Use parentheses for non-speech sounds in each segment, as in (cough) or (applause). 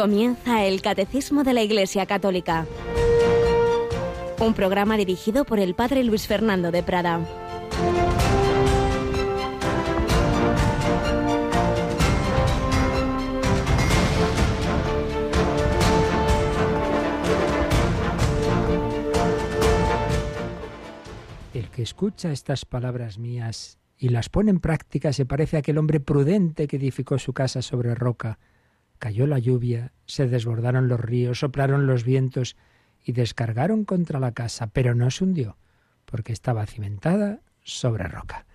Comienza el Catecismo de la Iglesia Católica. Un programa dirigido por el Padre Luis Fernando de Prada. El que escucha estas palabras mías y las pone en práctica se parece a aquel hombre prudente que edificó su casa sobre roca. Cayó la lluvia, se desbordaron los ríos, soplaron los vientos y descargaron contra la casa, pero no se hundió, porque estaba cimentada sobre roca.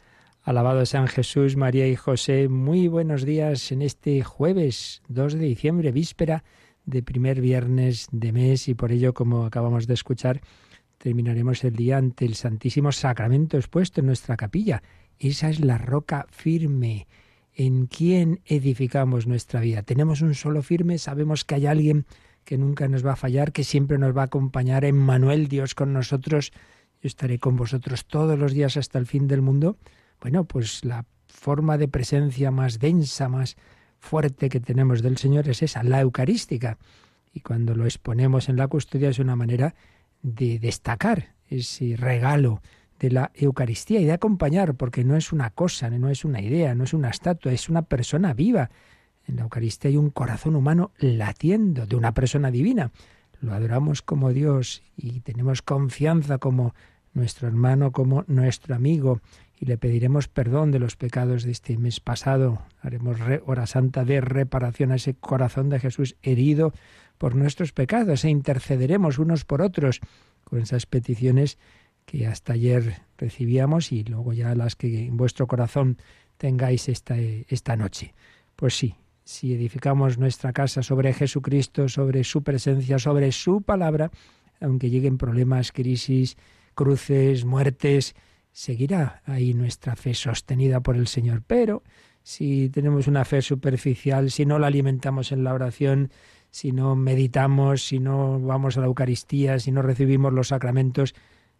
Alabado San Jesús, María y José, muy buenos días en este jueves 2 de diciembre, víspera de primer viernes de mes y por ello, como acabamos de escuchar, terminaremos el día ante el Santísimo Sacramento expuesto en nuestra capilla esa es la roca firme. ¿En quién edificamos nuestra vida? Tenemos un solo firme, sabemos que hay alguien que nunca nos va a fallar, que siempre nos va a acompañar, Emmanuel, Dios con nosotros, yo estaré con vosotros todos los días hasta el fin del mundo. Bueno, pues la forma de presencia más densa, más fuerte que tenemos del Señor es esa, la eucarística. Y cuando lo exponemos en la custodia es una manera de destacar ese regalo de la Eucaristía y de acompañar, porque no es una cosa, no es una idea, no es una estatua, es una persona viva. En la Eucaristía hay un corazón humano latiendo de una persona divina. Lo adoramos como Dios y tenemos confianza como nuestro hermano, como nuestro amigo, y le pediremos perdón de los pecados de este mes pasado. Haremos hora santa de reparación a ese corazón de Jesús herido por nuestros pecados e intercederemos unos por otros con esas peticiones que hasta ayer recibíamos y luego ya las que en vuestro corazón tengáis esta, esta noche. Pues sí, si edificamos nuestra casa sobre Jesucristo, sobre su presencia, sobre su palabra, aunque lleguen problemas, crisis, cruces, muertes, seguirá ahí nuestra fe sostenida por el Señor. Pero si tenemos una fe superficial, si no la alimentamos en la oración, si no meditamos, si no vamos a la Eucaristía, si no recibimos los sacramentos,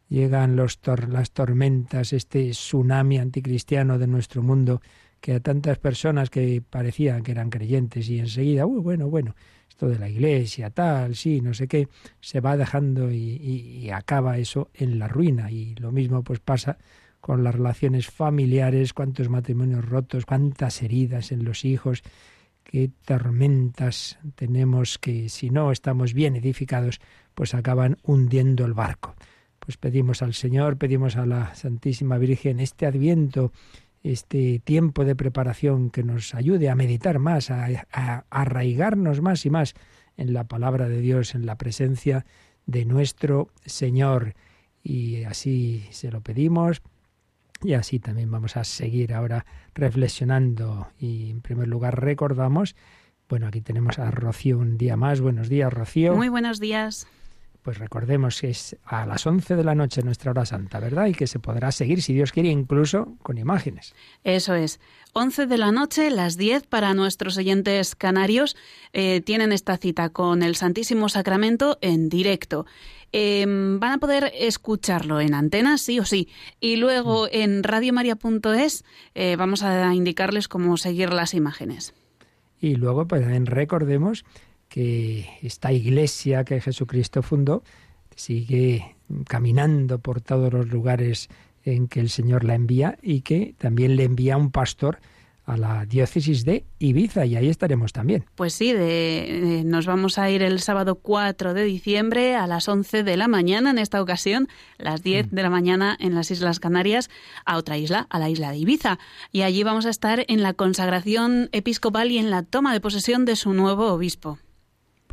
llegan los las tormentas, este tsunami anticristiano de nuestro mundo, que a tantas personas que parecían que eran creyentes y enseguida, uy, bueno, bueno, esto de la iglesia, tal, sí, no sé qué, se va dejando y, y acaba eso en la ruina. Y lo mismo pues pasa con las relaciones familiares, cuántos matrimonios rotos, cuántas heridas en los hijos, qué tormentas tenemos que si no estamos bien edificados, pues acaban hundiendo el barco pues pedimos al Señor, pedimos a la Santísima Virgen este adviento, este tiempo de preparación que nos ayude a meditar más, a, arraigarnos más y más en la palabra de Dios, en la presencia de nuestro Señor. Y así se lo pedimos. Y así también vamos a seguir ahora reflexionando. Y en primer lugar recordamos, bueno, aquí tenemos a Rocío un día más. Buenos días, Rocío. Muy buenos días pues recordemos que es a las 11 de la noche nuestra hora santa, ¿verdad? Y que se podrá seguir, si Dios quiere, incluso con imágenes. Eso es. 11 de la noche, las 10 para nuestros oyentes canarios, eh, tienen esta cita con el Santísimo Sacramento en directo. Em, van a poder escucharlo en antena, sí o sí. Y luego mm. en radiomaria.es eh, vamos a indicarles cómo seguir las imágenes. Y luego, pues también recordemos que esta iglesia que Jesucristo fundó sigue caminando por todos los lugares en que el Señor la envía y que también le envía un pastor a la diócesis de Ibiza y ahí estaremos también. Pues sí, de, nos vamos a ir el sábado 4 de diciembre a las 11 de la mañana, en esta ocasión, las 10 mm. de la mañana en las Islas Canarias, a otra isla, a la isla de Ibiza. Y allí vamos a estar en la consagración episcopal y en la toma de posesión de su nuevo obispo.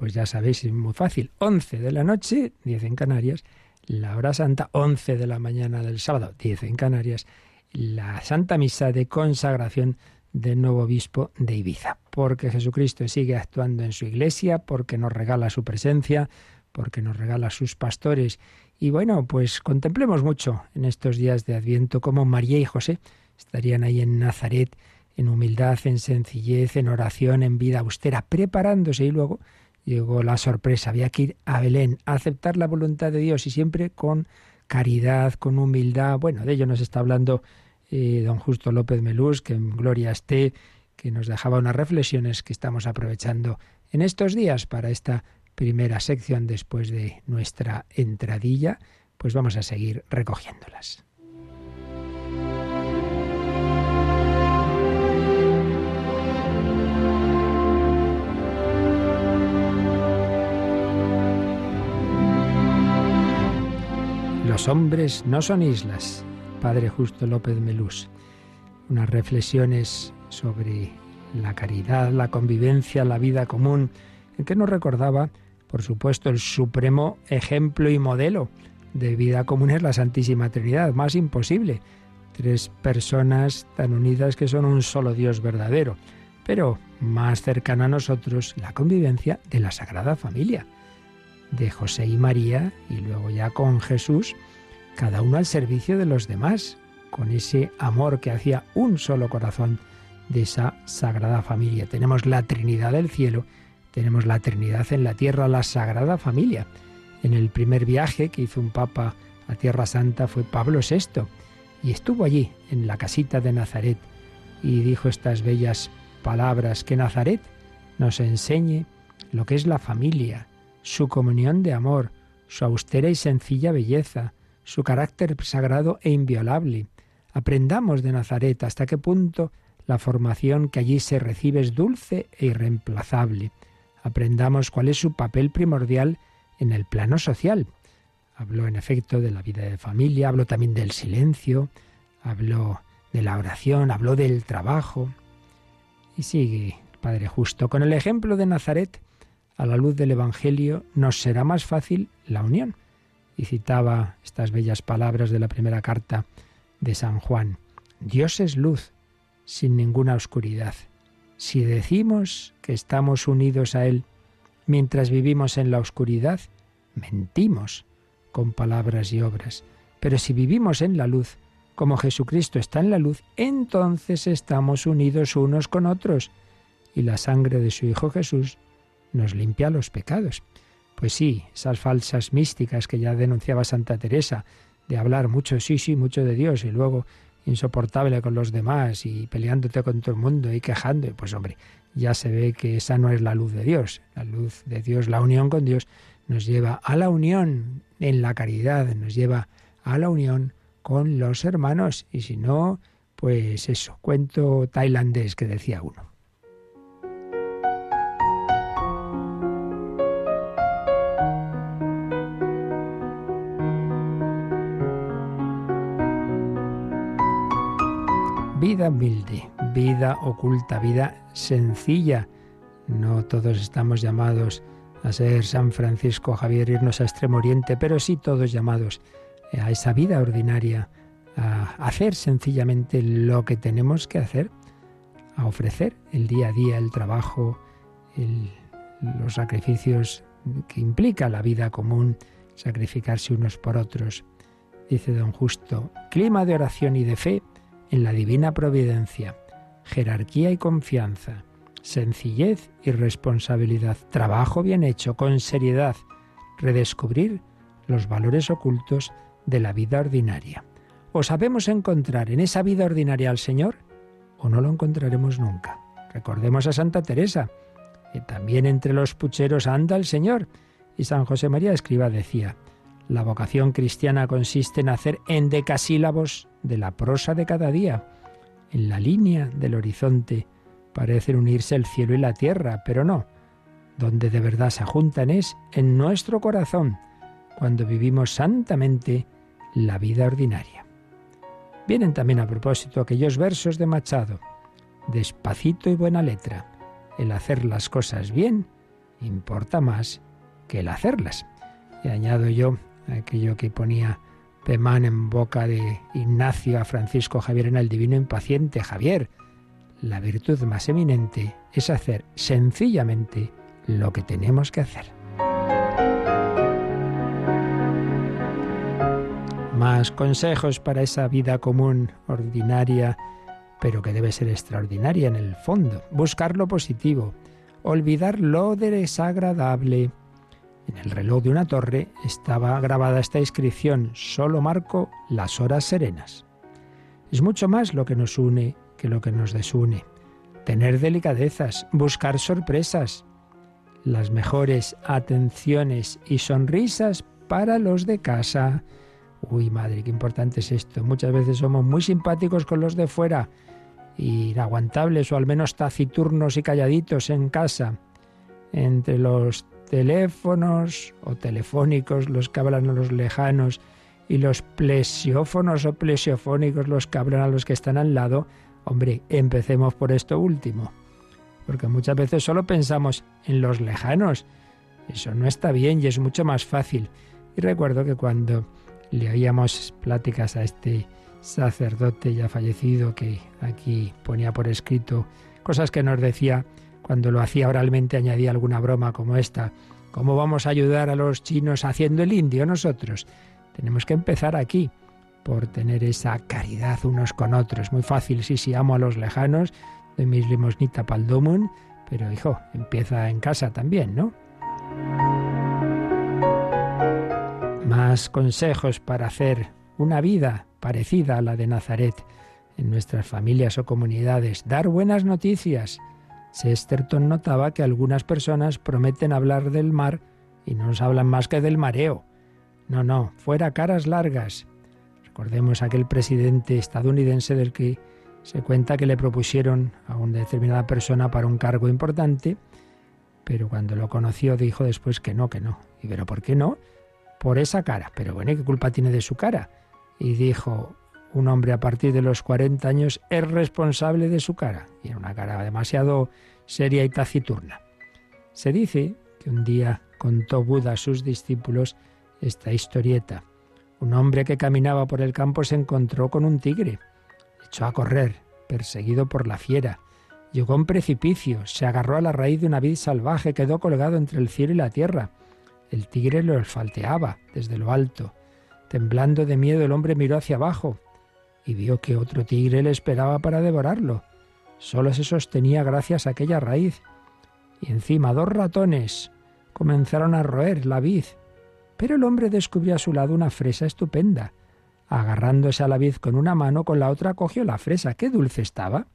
Pues ya sabéis, es muy fácil. 11 de la noche, 10 en Canarias, la hora santa, 11 de la mañana del sábado, 10 en Canarias, la Santa Misa de consagración del nuevo obispo de Ibiza. Porque Jesucristo sigue actuando en su iglesia, porque nos regala su presencia, porque nos regala sus pastores. Y bueno, pues contemplemos mucho en estos días de Adviento cómo María y José estarían ahí en Nazaret, en humildad, en sencillez, en oración, en vida austera, preparándose y luego llegó la sorpresa. Había que ir a Belén, a aceptar la voluntad de Dios y siempre con caridad, con humildad. Bueno, de ello nos está hablando eh, don Justo López Melús, que en gloria esté, que nos dejaba unas reflexiones que estamos aprovechando en estos días para esta primera sección después de nuestra entradilla, pues vamos a seguir recogiéndolas. Los hombres no son islas, Padre Justo López Melús. Unas reflexiones sobre la caridad, la convivencia, la vida común, en que nos recordaba, por supuesto, el supremo ejemplo y modelo de vida común es la Santísima Trinidad, más imposible. Tres personas tan unidas que son un solo Dios verdadero, pero más cercana a nosotros la convivencia de la Sagrada Familia de José y María y luego ya con Jesús, cada uno al servicio de los demás, con ese amor que hacía un solo corazón de esa sagrada familia. Tenemos la Trinidad del cielo, tenemos la Trinidad en la tierra, la sagrada familia. En el primer viaje que hizo un papa a Tierra Santa fue Pablo VI y estuvo allí, en la casita de Nazaret, y dijo estas bellas palabras, que Nazaret nos enseñe lo que es la familia, su comunión de amor, su austera y sencilla belleza, su carácter sagrado e inviolable. Aprendamos de Nazaret hasta qué punto la formación que allí se recibe es dulce e irreemplazable. Aprendamos cuál es su papel primordial en el plano social. Habló en efecto de la vida de familia, habló también del silencio, habló de la oración, habló del trabajo. Y sigue Padre Justo, con el ejemplo de Nazaret, a la luz del Evangelio, nos será más fácil la unión. Y citaba estas bellas palabras de la primera carta de San Juan. Dios es luz, sin ninguna oscuridad. Si decimos que estamos unidos a Él mientras vivimos en la oscuridad, mentimos con palabras y obras. Pero si vivimos en la luz, como Jesucristo está en la luz, entonces estamos unidos unos con otros. Y la sangre de su Hijo Jesús nos limpia los pecados. Pues sí, esas falsas místicas que ya denunciaba Santa Teresa, de hablar mucho, sí, sí, mucho de Dios y luego insoportable con los demás y peleándote con todo el mundo y quejando, pues hombre, ya se ve que esa no es la luz de Dios. La luz de Dios, la unión con Dios, nos lleva a la unión en la caridad, nos lleva a la unión con los hermanos y si no, pues eso, cuento tailandés que decía uno. Vida humilde, vida oculta, vida sencilla. No todos estamos llamados a ser San Francisco Javier, irnos a Extremo Oriente, pero sí todos llamados a esa vida ordinaria, a hacer sencillamente lo que tenemos que hacer, a ofrecer el día a día, el trabajo, los sacrificios que implica la vida común, sacrificarse unos por otros. Dice don Justo, clima de oración y de fe en la divina providencia, jerarquía y confianza, sencillez y responsabilidad, trabajo bien hecho, con seriedad, redescubrir los valores ocultos de la vida ordinaria. ¿O sabemos encontrar en esa vida ordinaria al Señor o no lo encontraremos nunca? Recordemos a Santa Teresa, que también entre los pucheros anda el Señor. Y San José María Escriba decía, la vocación cristiana consiste en hacer endecasílabos de la prosa de cada día. En la línea del horizonte parecen unirse el cielo y la tierra, pero no. Donde de verdad se juntan es en nuestro corazón, cuando vivimos santamente la vida ordinaria. Vienen también a propósito aquellos versos de Machado, despacito y buena letra. El hacer las cosas bien importa más que el hacerlas. Y añado yo aquello que ponía Pemán en boca de Ignacio a Francisco Javier en el Divino Impaciente. Javier, la virtud más eminente es hacer sencillamente lo que tenemos que hacer. Más consejos para esa vida común, ordinaria, pero que debe ser extraordinaria en el fondo. Buscar lo positivo, olvidar lo desagradable en el reloj de una torre estaba grabada esta inscripción, solo marco las horas serenas. Es mucho más lo que nos une que lo que nos desune. Tener delicadezas, buscar sorpresas. las mejores atenciones y sonrisas para los de casa. Uy, madre, qué importante es esto. Muchas veces somos muy simpáticos con los de fuera, inaguantables o al menos taciturnos y calladitos en casa. Entre los teléfonos o telefónicos, los que hablan a los lejanos, y los plesiófonos o plesiofónicos, los que hablan a los que están al lado, hombre, empecemos por esto último. Porque muchas veces solo pensamos en los lejanos. Eso no está bien y es mucho más fácil. Y recuerdo que cuando le oíamos pláticas a este sacerdote ya fallecido que aquí ponía por escrito cosas que nos decía cuando lo hacía oralmente añadía alguna broma como esta. ¿Cómo vamos a ayudar a los chinos haciendo el indio nosotros? Tenemos que empezar aquí, por tener esa caridad unos con otros. Muy fácil, sí, sí, amo a los lejanos, de mis limosnita paldomun, pero hijo, empieza en casa también, ¿no? Más consejos para hacer una vida parecida a la de Nazaret en nuestras familias o comunidades. Dar buenas noticias. Sesterton notaba que algunas personas prometen hablar del mar y no nos hablan más que del mareo. No, no, fuera caras largas. Recordemos aquel presidente estadounidense del que se cuenta que le propusieron a una determinada persona para un cargo importante, pero cuando lo conoció dijo después que no, que no. Y pero ¿por qué no? Por esa cara. Pero bueno, ¿qué culpa tiene de su cara? Y dijo, un hombre a partir de los 40 años es responsable de su cara. Y era una cara demasiado seria y taciturna. Se dice que un día contó Buda a sus discípulos esta historieta. Un hombre que caminaba por el campo se encontró con un tigre. Echó a correr, perseguido por la fiera. Llegó a un precipicio, se agarró a la raíz de una vid salvaje, quedó colgado entre el cielo y la tierra. El tigre lo falteaba desde lo alto. Temblando de miedo, el hombre miró hacia abajo y vio que otro tigre le esperaba para devorarlo. Solo se sostenía gracias a aquella raíz. Y encima dos ratones comenzaron a roer la vid pero el hombre descubrió a su lado una fresa estupenda. Agarrándose a la vid con una mano, con la otra cogió la fresa. ¡Qué dulce estaba!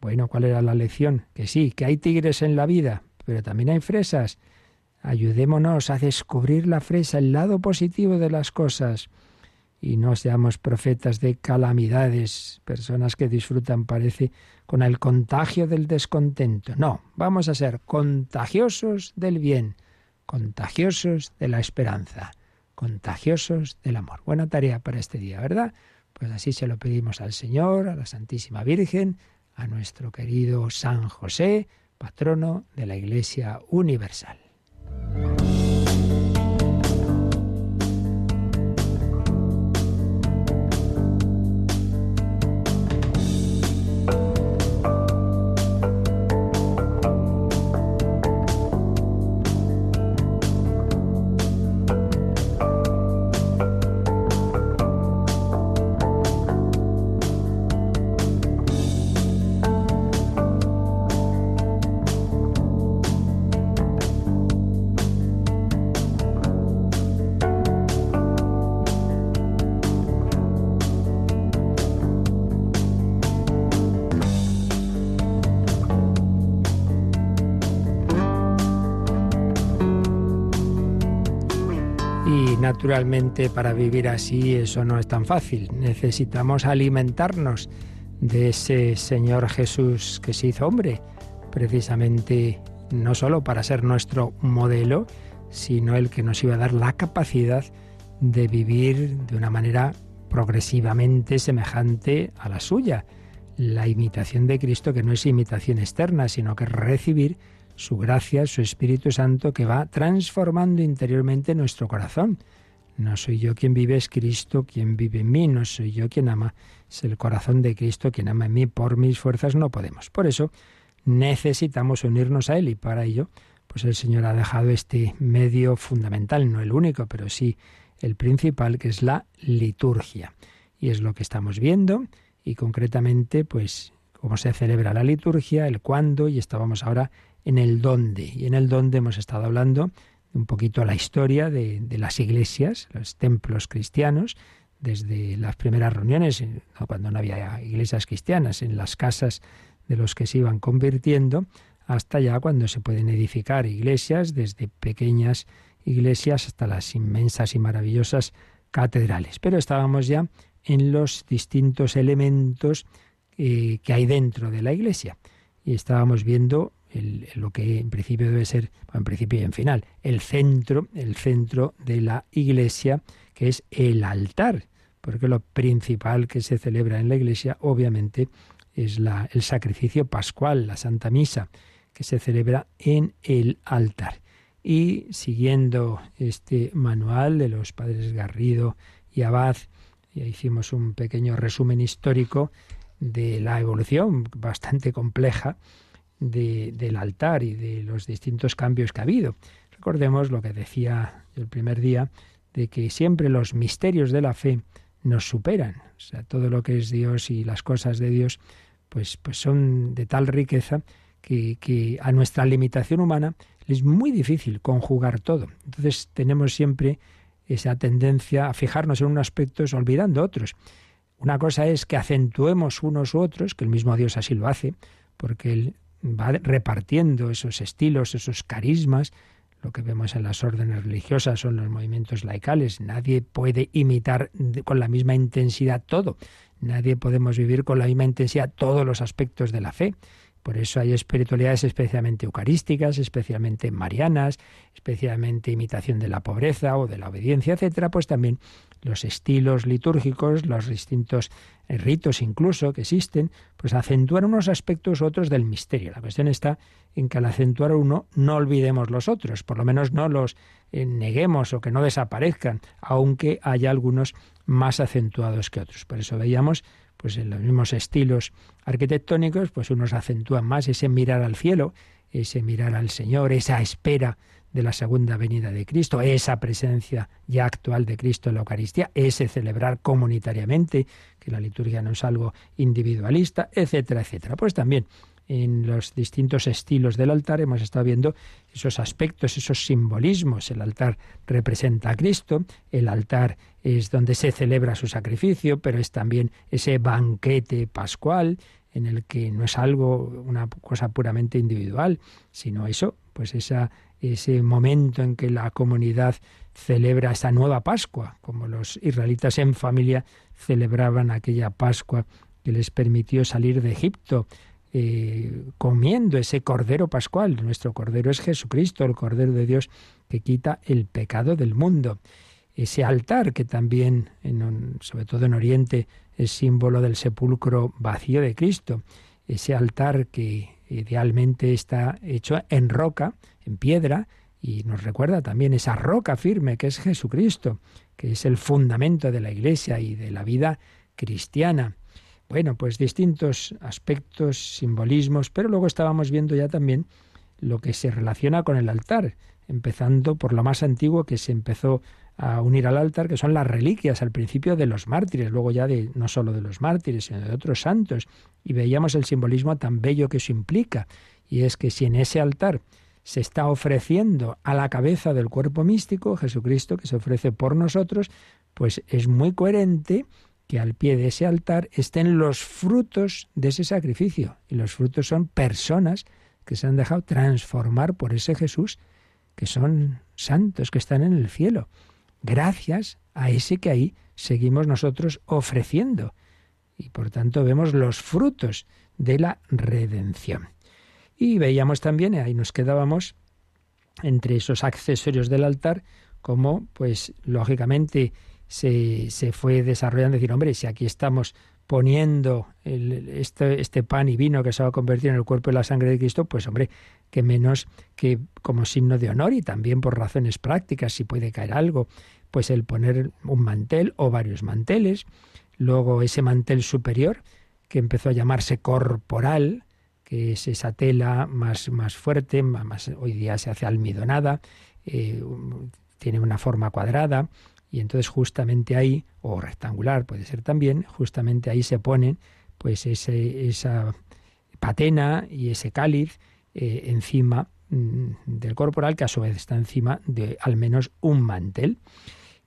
Bueno, ¿cuál era la lección? Que sí, que hay tigres en la vida, pero también hay fresas. Ayudémonos a descubrir la fresa, el lado positivo de las cosas. Y no seamos profetas de calamidades, personas que disfrutan, parece, con el contagio del descontento. No, vamos a ser contagiosos del bien contagiosos de la esperanza, contagiosos del amor. Buena tarea para este día, ¿verdad? Pues así se lo pedimos al Señor, a la Santísima Virgen, a nuestro querido San José, patrono de la Iglesia Universal. Naturalmente, para vivir así eso no es tan fácil. Necesitamos alimentarnos de ese Señor Jesús que se hizo hombre, precisamente no solo para ser nuestro modelo, sino el que nos iba a dar la capacidad de vivir de una manera progresivamente semejante a la suya. La imitación de Cristo que no es imitación externa, sino que recibir su gracia, su Espíritu Santo que va transformando interiormente nuestro corazón. No soy yo quien vive, es Cristo quien vive en mí, no soy yo quien ama, es el corazón de Cristo quien ama en mí. Por mis fuerzas no podemos. Por eso necesitamos unirnos a Él y para ello, pues el Señor ha dejado este medio fundamental, no el único, pero sí el principal, que es la liturgia. Y es lo que estamos viendo y concretamente, pues, cómo se celebra la liturgia, el cuándo, y estábamos ahora en el dónde. Y en el dónde hemos estado hablando un poquito la historia de, las iglesias, los templos cristianos, desde las primeras reuniones, cuando no había iglesias cristianas, en las casas de los que se iban convirtiendo, hasta ya cuando se pueden edificar iglesias, desde pequeñas iglesias hasta las inmensas y maravillosas catedrales. Pero estábamos ya en los distintos elementos eh, que hay dentro de la iglesia. Y estábamos viendo lo que en principio debe ser, en principio y en final, el centro, el centro de la iglesia, que es el altar, porque lo principal que se celebra en la iglesia, obviamente, es la, el sacrificio pascual, la Santa Misa, que se celebra en el altar. Y siguiendo este manual de los padres Garrido y Abad, hicimos un pequeño resumen histórico de la evolución bastante compleja del altar y de los distintos cambios que ha habido. Recordemos lo que decía el primer día, de que siempre los misterios de la fe nos superan. O sea, todo lo que es Dios y las cosas de Dios, pues, pues son de tal riqueza que, que a nuestra limitación humana es muy difícil conjugar todo. Entonces tenemos siempre esa tendencia a fijarnos en unos aspectos olvidando otros. Una cosa es que acentuemos unos u otros, que el mismo Dios así lo hace, porque Él va repartiendo esos estilos, esos carismas. Lo que vemos en las órdenes religiosas son los movimientos laicales. Nadie puede imitar con la misma intensidad todo. Nadie podemos vivir con la misma intensidad todos los aspectos de la fe. Por eso hay espiritualidades especialmente eucarísticas, especialmente marianas, especialmente imitación de la pobreza o de la obediencia, etcétera, pues también los estilos litúrgicos, los distintos eh, ritos incluso que existen, pues acentúan unos aspectos u otros del misterio. La cuestión está en que al acentuar uno no olvidemos los otros, por lo menos no los eh, neguemos o que no desaparezcan, aunque haya algunos más acentuados que otros. Por eso veíamos pues en los mismos estilos arquitectónicos, pues unos acentúan más ese mirar al cielo, ese mirar al Señor, esa espera de la segunda venida de Cristo, esa presencia ya actual de Cristo en la Eucaristía, ese celebrar comunitariamente, que la liturgia no es algo individualista, etcétera, etcétera. Pues también en los distintos estilos del altar hemos estado viendo esos aspectos, esos simbolismos. El altar representa a Cristo, el altar es donde se celebra su sacrificio, pero es también ese banquete pascual en el que no es algo, una cosa puramente individual, sino eso, pues esa, ese momento en que la comunidad celebra esa nueva Pascua, como los israelitas en familia celebraban aquella Pascua que les permitió salir de Egipto, eh, comiendo ese cordero pascual. Nuestro cordero es Jesucristo, el cordero de Dios que quita el pecado del mundo. Ese altar que también, en, sobre todo en Oriente, es símbolo del sepulcro vacío de Cristo. Ese altar que idealmente está hecho en roca, en piedra, y nos recuerda también esa roca firme que es Jesucristo, que es el fundamento de la Iglesia y de la vida cristiana. Bueno, pues distintos aspectos, simbolismos, pero luego estábamos viendo ya también lo que se relaciona con el altar, empezando por lo más antiguo que se empezó a unir al altar, que son las reliquias al principio de los mártires, luego ya de no solo de los mártires, sino de otros santos, y veíamos el simbolismo tan bello que eso implica, y es que si en ese altar se está ofreciendo a la cabeza del cuerpo místico, Jesucristo, que se ofrece por nosotros, pues es muy coherente que al pie de ese altar estén los frutos de ese sacrificio. Y los frutos son personas que se han dejado transformar por ese Jesús, que son santos, que están en el cielo, gracias a ese que ahí seguimos nosotros ofreciendo. Y por tanto vemos los frutos de la redención. Y veíamos también, ahí nos quedábamos, entre esos accesorios del altar, como, pues, lógicamente, se, se fue desarrollando, decir, hombre, si aquí estamos poniendo este, este, pan y vino que se va a convertir en el cuerpo y la sangre de Cristo, pues hombre, que menos que como signo de honor y también por razones prácticas, si puede caer algo, pues el poner un mantel o varios manteles, luego ese mantel superior que empezó a llamarse corporal, que es esa tela más, más fuerte, más, hoy día se hace almidonada, eh, tiene una forma cuadrada, y entonces justamente ahí, o rectangular puede ser también, justamente ahí se ponen pues ese, esa patena y ese cáliz eh, encima mm, del corporal que a su vez está encima de al menos un mantel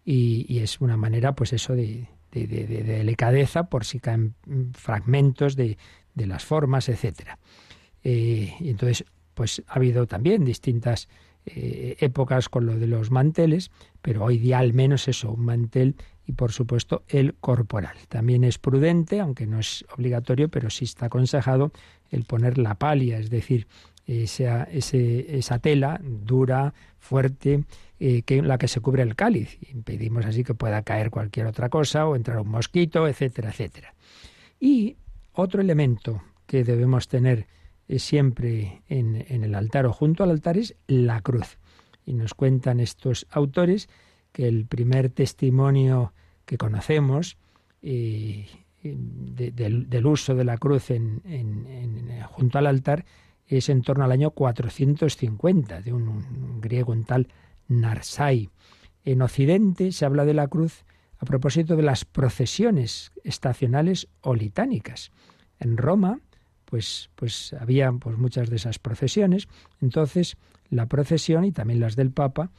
y, es una manera pues eso de, de, delicadeza por si caen fragmentos de, las formas, etcétera. Eh, y entonces pues ha habido también distintas eh, épocas con lo de los manteles, pero hoy día al menos eso, un mantel y por supuesto el corporal. También es prudente, aunque no es obligatorio, pero sí está aconsejado el poner la palia, es decir, esa, esa tela dura, fuerte, eh, que la que se cubre el cáliz. Impedimos así que pueda caer cualquier otra cosa o entrar un mosquito, etcétera, etcétera. Y otro elemento que debemos tener siempre en, el altar o junto al altar es la cruz. Y nos cuentan estos autores que el primer testimonio que conocemos eh, del, uso de la cruz en, junto al altar es en torno al año 450, de un, griego, un tal Narsai. En Occidente se habla de la cruz a propósito de las procesiones estacionales o litánicas. En Roma, pues, pues había pues, muchas de esas procesiones. Entonces, la procesión y también las del Papa,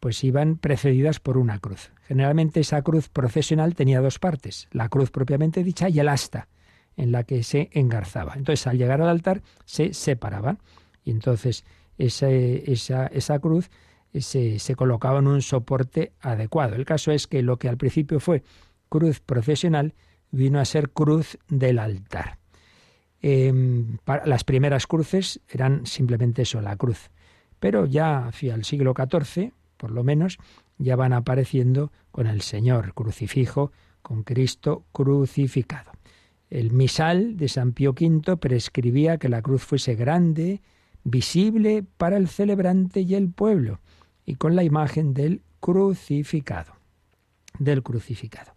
pues iban precedidas por una cruz. Generalmente esa cruz procesional tenía dos partes, la cruz propiamente dicha y el asta en la que se engarzaba. Entonces, al llegar al altar se separaban y entonces esa, esa, esa cruz se, se colocaba en un soporte adecuado. El caso es que lo que al principio fue cruz procesional vino a ser cruz del altar. Em, las primeras cruces eran simplemente eso, la cruz. Pero ya hacia el siglo XIV, por lo menos, ya van apareciendo con el Señor crucifijo, con Cristo crucificado. El misal de San Pío V prescribía que la cruz fuese grande, visible para el celebrante y el pueblo, y con la imagen del crucificado, del crucificado.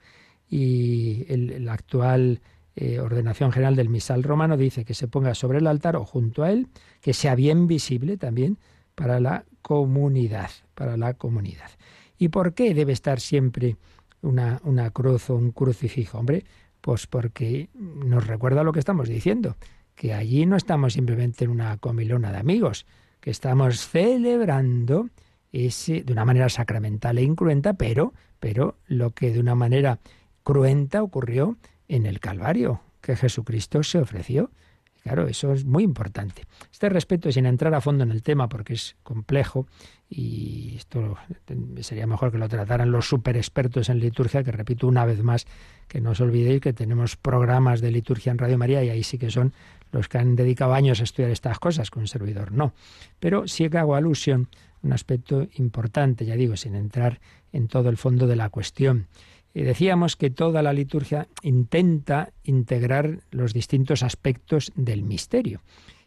Y el actual eh, ordenación general del misal romano dice que se ponga sobre el altar o junto a él, que sea bien visible también para la comunidad, para la comunidad. ¿Y por qué debe estar siempre una, una cruz o un crucifijo? Hombre, pues porque nos recuerda lo que estamos diciendo, que allí no estamos simplemente en una comilona de amigos, que estamos celebrando ese, de una manera sacramental e incruenta, pero, pero lo que de una manera cruenta ocurrió en el Calvario, que Jesucristo se ofreció. Claro, eso es muy importante. Este respeto, sin entrar a fondo en el tema, porque es complejo, y esto sería mejor que lo trataran los super expertos en liturgia, que repito una vez más, que no os olvidéis que tenemos programas de liturgia en Radio María y ahí sí que son los que han dedicado años a estudiar estas cosas, con un servidor no. Pero sí que hago alusión a un aspecto importante, ya digo, sin entrar en todo el fondo de la cuestión. Y decíamos que toda la liturgia intenta integrar los distintos aspectos del misterio.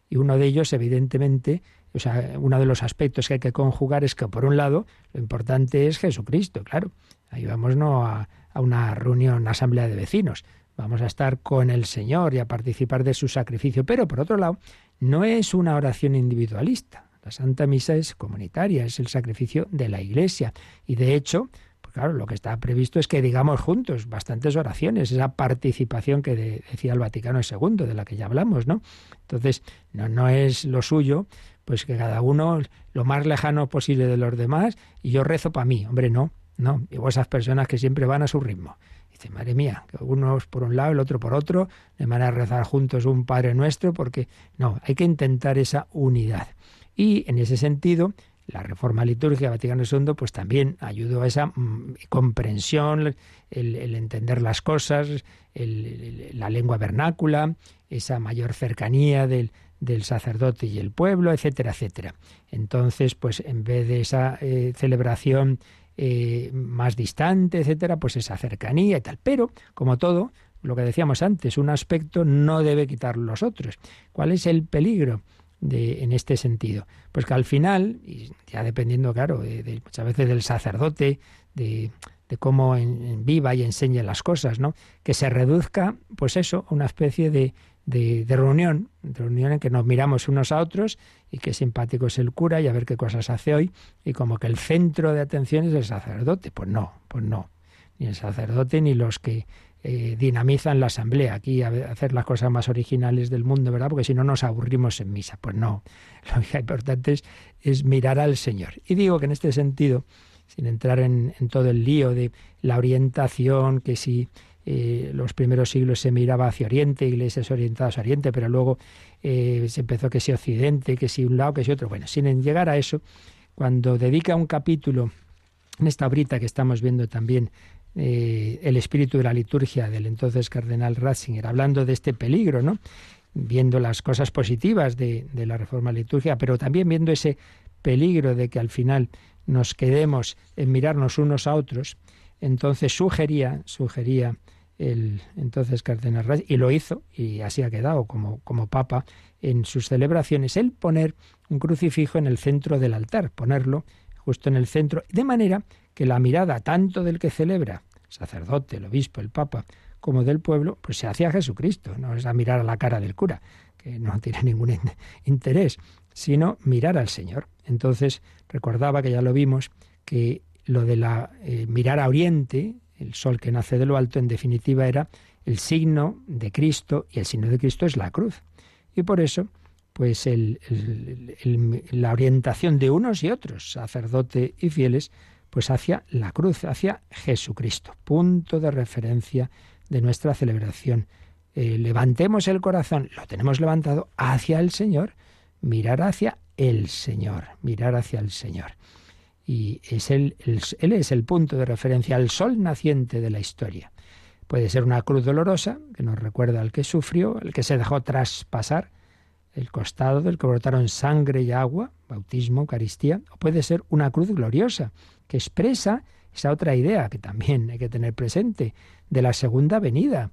Y uno de ellos, evidentemente, o sea, uno de los aspectos que hay que conjugar es que, por un lado, lo importante es Jesucristo, claro. Ahí vamos no a, a una reunión, asamblea de vecinos. Vamos a estar con el Señor y a participar de su sacrificio. Pero, por otro lado, no es una oración individualista. La Santa Misa es comunitaria, es el sacrificio de la Iglesia. Y, de hecho, claro, lo que está previsto es que digamos juntos bastantes oraciones, esa participación que decía el Vaticano II, de la que ya hablamos, ¿no? Entonces, no, no es lo suyo, pues que cada uno lo más lejano posible de los demás y yo rezo para mí. Hombre, no, no. Digo, esas personas que siempre van a su ritmo. Dice, madre mía, que unos por un lado, el otro por otro, de manera a rezar juntos un Padre Nuestro, porque no, hay que intentar esa unidad. Y en ese sentido, la reforma litúrgica Vaticano II pues también ayudó a esa mm, comprensión, el, entender las cosas, la lengua vernácula, esa mayor cercanía del, sacerdote y el pueblo, etcétera, etcétera. Entonces, pues en vez de esa eh, celebración eh, más distante, etcétera, pues esa cercanía y tal. Pero, como todo, lo que decíamos antes, un aspecto no debe quitar los otros. ¿Cuál es el peligro? De, en este sentido? Pues que al final, y ya dependiendo, claro, de, muchas veces del sacerdote, de, cómo en, viva y enseñe las cosas, ¿no? Que se reduzca, pues eso, a una especie de, reunión, de reunión en que nos miramos unos a otros y qué simpático es el cura y a ver qué cosas hace hoy, y como que el centro de atención es el sacerdote. Pues no, pues no. Ni el sacerdote ni los que eh, dinamizan la asamblea, aquí a hacer las cosas más originales del mundo, ¿verdad? Porque si no nos aburrimos en misa. Pues no, (laughs) lo que importante es, mirar al Señor. Y digo que en este sentido, sin entrar en, todo el lío de la orientación, que si eh, los primeros siglos se miraba hacia Oriente, iglesias orientadas a Oriente, pero luego eh, se empezó que si Occidente, que si un lado, que si otro. Bueno, sin llegar a eso, cuando dedica un capítulo en esta brita que estamos viendo también, eh, el espíritu de la liturgia del entonces cardenal Ratzinger, hablando de este peligro, ¿no? viendo las cosas positivas de, de la reforma litúrgica, pero también viendo ese peligro de que al final nos quedemos en mirarnos unos a otros, entonces sugería, sugería el entonces cardenal Ratzinger, y lo hizo, y así ha quedado como, como papa en sus celebraciones, el poner un crucifijo en el centro del altar, ponerlo justo en el centro, de manera que la mirada tanto del que celebra, sacerdote, el obispo, el papa, como del pueblo, pues se hacia Jesucristo, no es a mirar a la cara del cura, que no tiene ningún interés, sino mirar al Señor. Entonces recordaba que ya lo vimos, que lo de la eh, mirar a Oriente, el sol que nace de lo alto, en definitiva era el signo de Cristo, y el signo de Cristo es la cruz. Y por eso, pues la orientación de unos y otros, sacerdote y fieles, pues hacia la cruz, hacia Jesucristo, punto de referencia de nuestra celebración. Eh, levantemos el corazón, lo tenemos levantado hacia el Señor, mirar hacia el Señor, mirar hacia el Señor. Y es él es el punto de referencia, al sol naciente de la historia. Puede ser una cruz dolorosa, que nos recuerda al que sufrió, el que se dejó traspasar el costado del que brotaron sangre y agua, bautismo, Eucaristía, o puede ser una cruz gloriosa, que expresa esa otra idea que también hay que tener presente, de la segunda venida.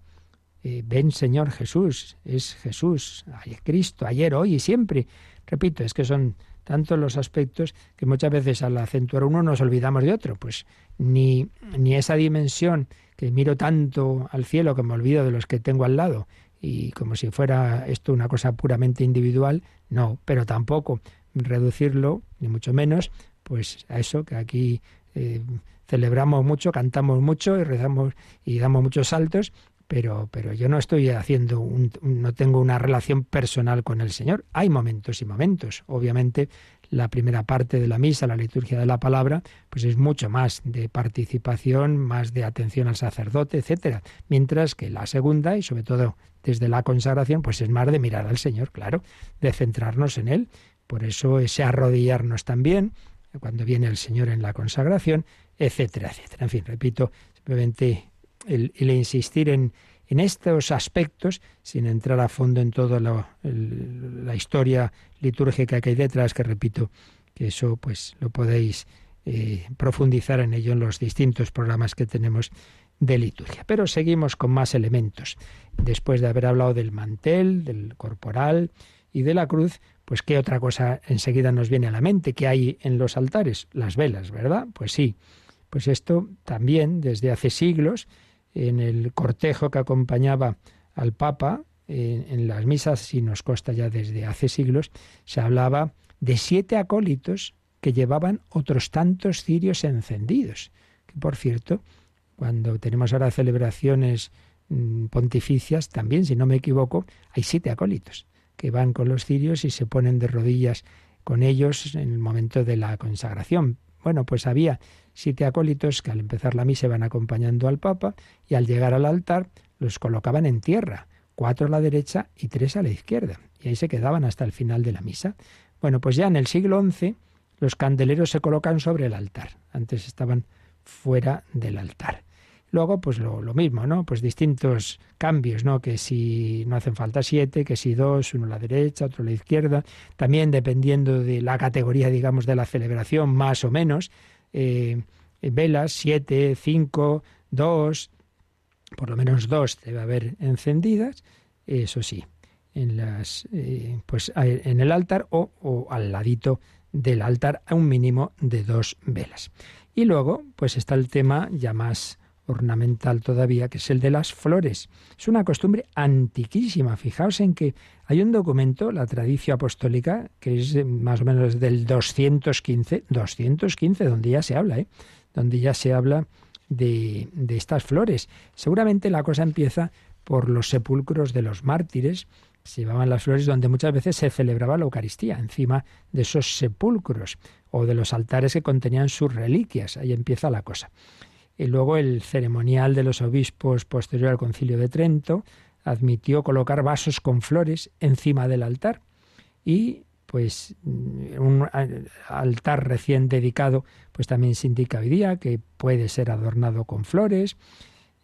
Eh, ven Señor Jesús, es Jesús, Cristo, ayer, hoy y siempre. Repito, es que son tantos los aspectos que muchas veces al acentuar uno nos olvidamos de otro. Pues ni, ni esa dimensión que miro tanto al cielo que me olvido de los que tengo al lado y como si fuera esto una cosa puramente individual, no, pero tampoco reducirlo, ni mucho menos, pues a eso que aquí eh, celebramos mucho, cantamos mucho y rezamos y damos muchos saltos, pero, pero yo no estoy haciendo, un, no tengo una relación personal con el Señor. Hay momentos y momentos. Obviamente la primera parte de la misa, la liturgia de la palabra, pues es mucho más de participación, más de atención al sacerdote, etcétera. Mientras que la segunda, y sobre todo desde la consagración, pues es más de mirar al Señor, claro, de centrarnos en Él. Por eso ese arrodillarnos también, cuando viene el Señor en la consagración, etcétera, etcétera. En fin, repito, simplemente el, insistir en, en estos aspectos, sin entrar a fondo en toda la historia litúrgica que hay detrás, que repito, que eso pues lo podéis eh, profundizar en ello en los distintos programas que tenemos de liturgia. Pero seguimos con más elementos. Después de haber hablado del mantel, del corporal y de la cruz, pues qué otra cosa enseguida nos viene a la mente que hay en los altares, las velas, ¿verdad? Pues sí. Pues esto también desde hace siglos en el cortejo que acompañaba al Papa en, las misas, y nos consta ya desde hace siglos, se hablaba de siete acólitos que llevaban otros tantos cirios encendidos. Por cierto, cuando tenemos ahora celebraciones mm, pontificias, también, si no me equivoco, hay siete acólitos que van con los cirios y se ponen de rodillas con ellos en el momento de la consagración. Bueno, pues había siete acólitos que al empezar la misa van acompañando al Papa y al llegar al altar los colocaban en tierra, cuatro a la derecha y tres a la izquierda. Y ahí se quedaban hasta el final de la misa. Bueno, pues ya en el siglo XI los candeleros se colocan sobre el altar. Antes estaban fuera del altar. Luego, pues lo, mismo, ¿no? Pues distintos cambios, ¿no? Que si no hacen falta siete, que si dos, uno a la derecha, otro a la izquierda. También dependiendo de la categoría, digamos, de la celebración, más o menos. Eh, velas, siete, cinco, dos, por lo menos dos debe haber encendidas, eso sí, en las eh, pues en el altar o, o, al ladito del altar a un mínimo de dos velas. Y luego, pues está el tema ya más ornamental todavía, que es el de las flores. Es una costumbre antiquísima. Fijaos en que hay un documento, la tradición apostólica, que es más o menos del 215, 215, donde ya se habla, ¿eh? donde ya se habla de, de estas flores. Seguramente la cosa empieza por los sepulcros de los mártires, se llevaban las flores donde muchas veces se celebraba la Eucaristía, encima de esos sepulcros o de los altares que contenían sus reliquias. Ahí empieza la cosa. Y luego el ceremonial de los obispos posterior al concilio de Trento admitió colocar vasos con flores encima del altar y pues un altar recién dedicado pues también se indica hoy día que puede ser adornado con flores.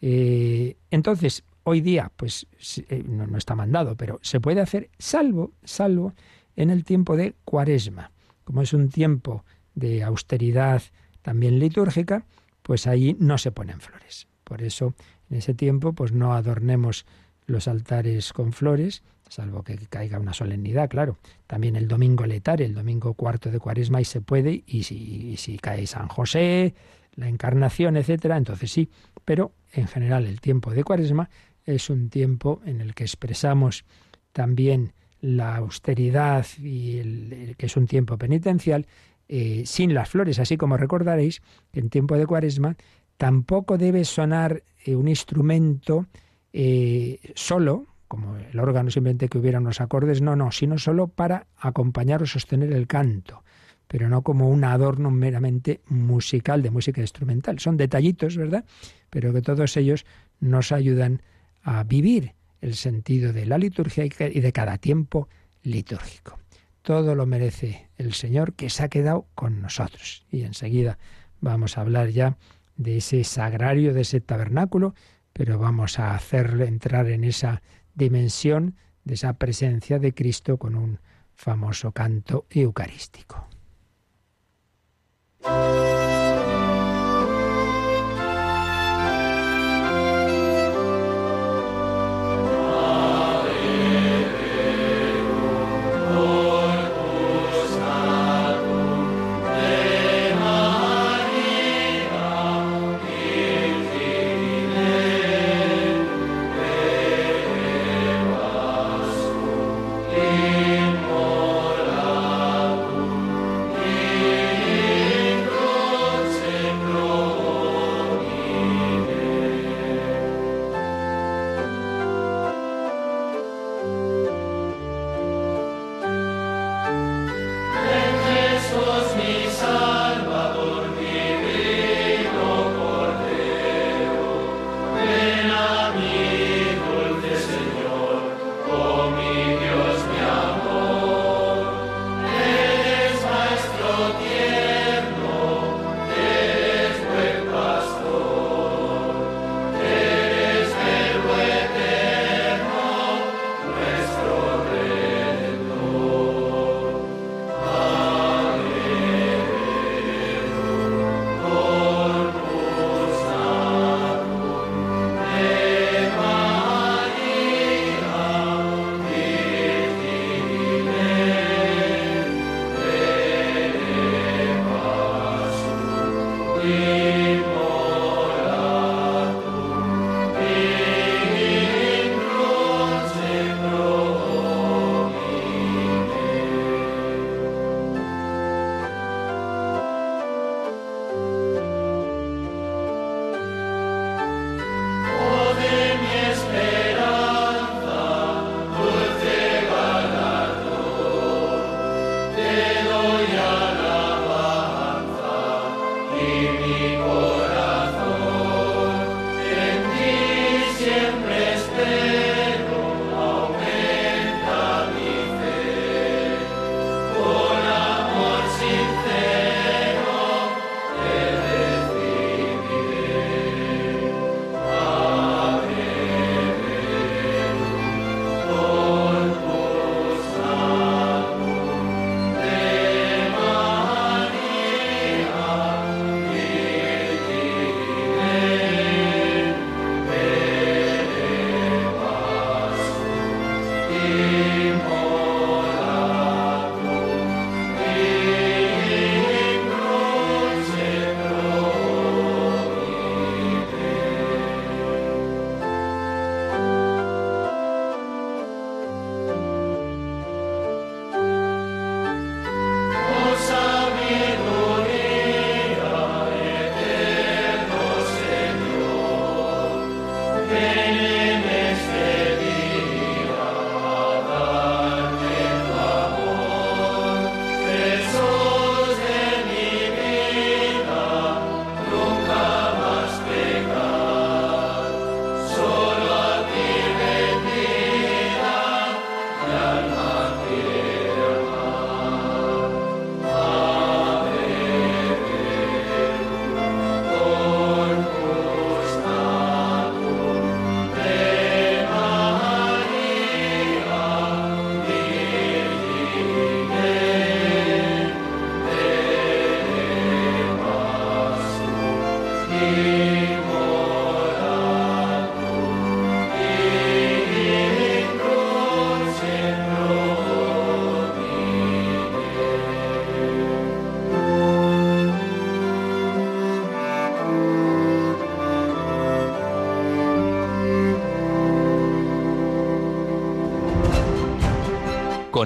Eh, entonces hoy día pues eh, no, no, está mandado pero se puede hacer salvo salvo en el tiempo de cuaresma. Como es un tiempo de austeridad también litúrgica pues ahí no se ponen flores por eso en ese tiempo pues no adornemos los altares con flores, salvo que caiga una solemnidad, claro. También el domingo letar, el domingo cuarto de cuaresma, y se puede, y si, si cae San José, la encarnación, etcétera, entonces sí. Pero en general el tiempo de cuaresma es un tiempo en el que expresamos también la austeridad y el, que es un tiempo penitencial, eh, sin las flores, así como recordaréis en tiempo de cuaresma tampoco debe sonar eh, un instrumento eh, solo, como el órgano simplemente que hubiera unos acordes, no, no, sino solo para acompañar o sostener el canto, pero no como un adorno meramente musical, de música instrumental. Son detallitos, ¿verdad? Pero que todos ellos nos ayudan a vivir el sentido de la liturgia y de cada tiempo litúrgico. Todo lo merece el Señor que se ha quedado con nosotros. Y enseguida vamos a hablar ya de ese sagrario, de ese tabernáculo pero vamos a hacerle entrar en esa dimensión de esa presencia de Cristo con un famoso canto eucarístico.